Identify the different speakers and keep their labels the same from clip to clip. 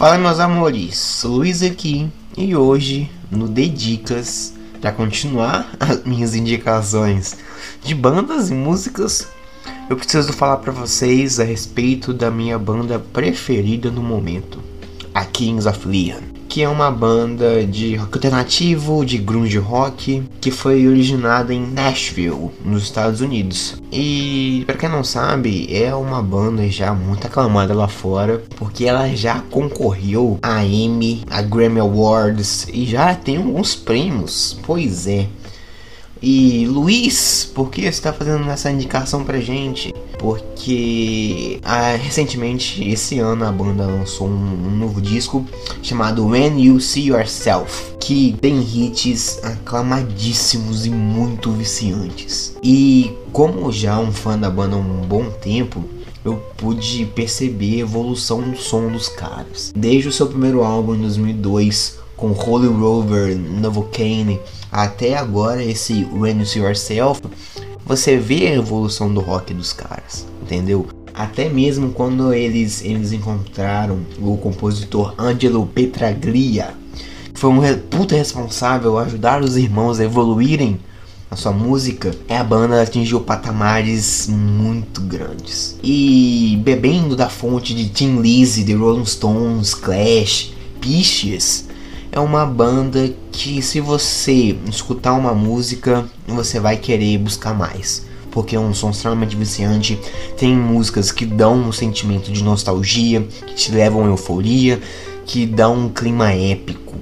Speaker 1: Fala meus amores, Luiz aqui e hoje no Dedicas para continuar as minhas indicações de bandas e músicas, eu preciso falar para vocês a respeito da minha banda preferida no momento, a Kings of Leon que é uma banda de rock alternativo, de grunge rock, que foi originada em Nashville, nos Estados Unidos. E para quem não sabe, é uma banda já muito aclamada lá fora, porque ela já concorreu a Emmy, a Grammy Awards e já tem alguns prêmios. Pois é. E Luiz, por que você está fazendo essa indicação pra gente? Porque ah, recentemente, esse ano, a banda lançou um, um, novo disco chamado When You See Yourself, que tem hits aclamadíssimos e muito viciantes. E como já um fã da banda há um bom tempo, eu pude perceber a evolução do som dos caras. Desde o seu primeiro álbum em 2002, com Holy Rover, Novocaine, até agora esse See Yourself, você vê a evolução do rock dos caras, entendeu? Até mesmo quando eles, eles encontraram o compositor Angelo Petraglia, que foi um puta responsável ajudar os irmãos a evoluírem a sua música, é a banda atingiu patamares muito grandes. E bebendo da fonte de Tim Lizzy, The Rolling Stones, Clash, Peaches, é uma banda que se você escutar uma música, você vai querer buscar mais. Porque é um som extremamente viciante. Tem músicas que dão um sentimento de nostalgia, que te levam a euforia, que dão um clima épico.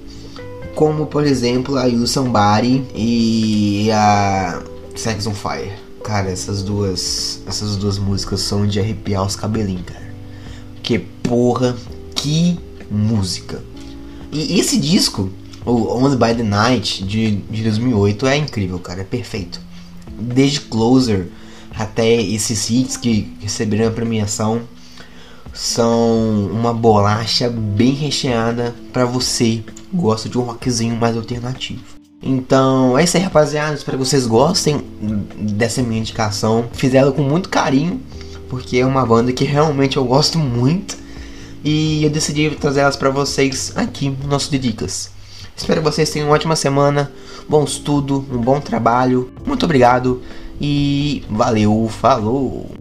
Speaker 1: Como por exemplo a You Somebody e a Sex on Fire. Cara, essas duas, essas duas músicas são de arrepiar os cabelinhos, cara. Que porra, que música. E esse disco, o Only by the Night de, de 2008, é incrível, cara, é perfeito. Desde Closer até esses hits que receberam a premiação são uma bolacha bem recheada para você gosta de um rockzinho mais alternativo. Então é isso aí, rapaziada. Espero que vocês gostem dessa minha indicação. Fizeram com muito carinho, porque é uma banda que realmente eu gosto muito e eu decidi trazer elas para vocês aqui no nosso de dicas. Espero que vocês tenham uma ótima semana, bom estudo, um bom trabalho. Muito obrigado e valeu, falou!